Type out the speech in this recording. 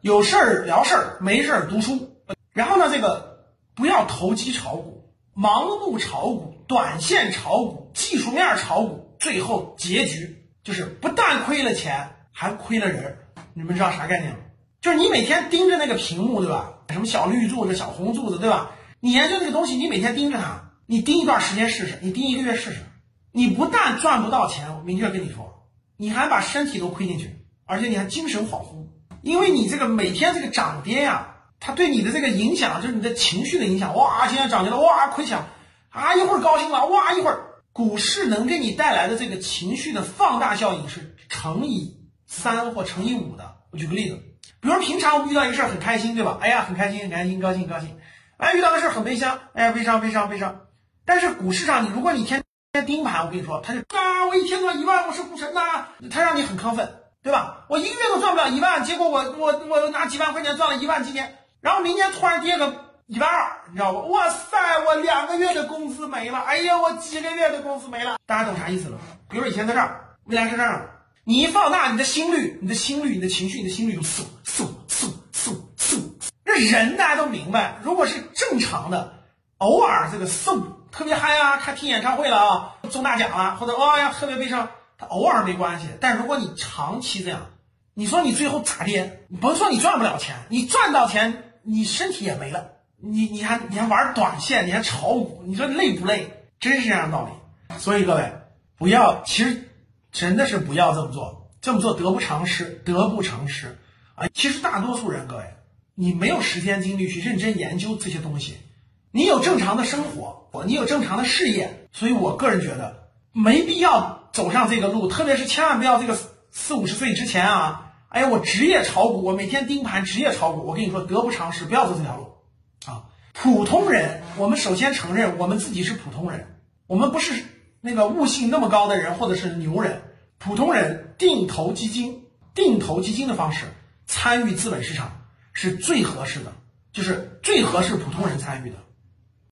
有事儿聊事儿，没事儿读书。然后呢，这个不要投机炒股、盲目炒股、短线炒股、技术面炒股，最后结局就是不但亏了钱，还亏了人。你们知道啥概念吗？就是你每天盯着那个屏幕，对吧？什么小绿柱子、小红柱子，对吧？你研究这个东西，你每天盯着它，你盯一段时间试试，你盯一个月试试，你不但赚不到钱，我明确跟你说，你还把身体都亏进去，而且你还精神恍惚，因为你这个每天这个涨跌呀，它对你的这个影响，就是你的情绪的影响。哇，今天涨跌了，哇，亏钱啊，一会儿高兴了，哇，一会儿股市能给你带来的这个情绪的放大效应是乘以三或乘以五的。我举个例子。比如平常我们遇到一个事儿很开心，对吧？哎呀，很开心，很开心，高兴，高兴。哎，遇到个事儿很悲伤，哎呀，悲伤，悲伤，悲伤。但是股市上，你如果你天天盯盘，我跟你说，他就啊，我一天赚一万，我是股神呐，他让你很亢奋，对吧？我一个月都赚不了一万，结果我我我拿几万块钱赚了一万，今年，然后明年突然跌个一万二，你知道不？哇塞，我两个月的工资没了，哎呀，我几个月的工资没了。大家懂啥意思了？比如说以前在这儿，未来是这儿。你一放大你的心率，你的心率，你的情绪，你的心率就嗖嗖嗖嗖嗖。这人大家都明白，如果是正常的，偶尔这个嗖特别嗨啊，看听演唱会了啊，中大奖了，或者哇呀特别悲伤，他偶尔没关系。但如果你长期这样，你说你最后咋跌？甭说你赚不了钱，你赚到钱，你身体也没了，你你还你还玩短线，你还炒股，你说累不累？真是这样的道理。所以各位不要，其实。真的是不要这么做，这么做得不偿失，得不偿失啊！其实大多数人，各位，你没有时间精力去认真研究这些东西，你有正常的生活，你有正常的事业，所以我个人觉得没必要走上这个路，特别是千万不要这个四五十岁之前啊！哎呀，我职业炒股，我每天盯盘，职业炒股，我跟你说得不偿失，不要走这条路啊！普通人，我们首先承认我们自己是普通人，我们不是。那个悟性那么高的人，或者是牛人，普通人定投基金，定投基金的方式参与资本市场是最合适的，就是最合适普通人参与的。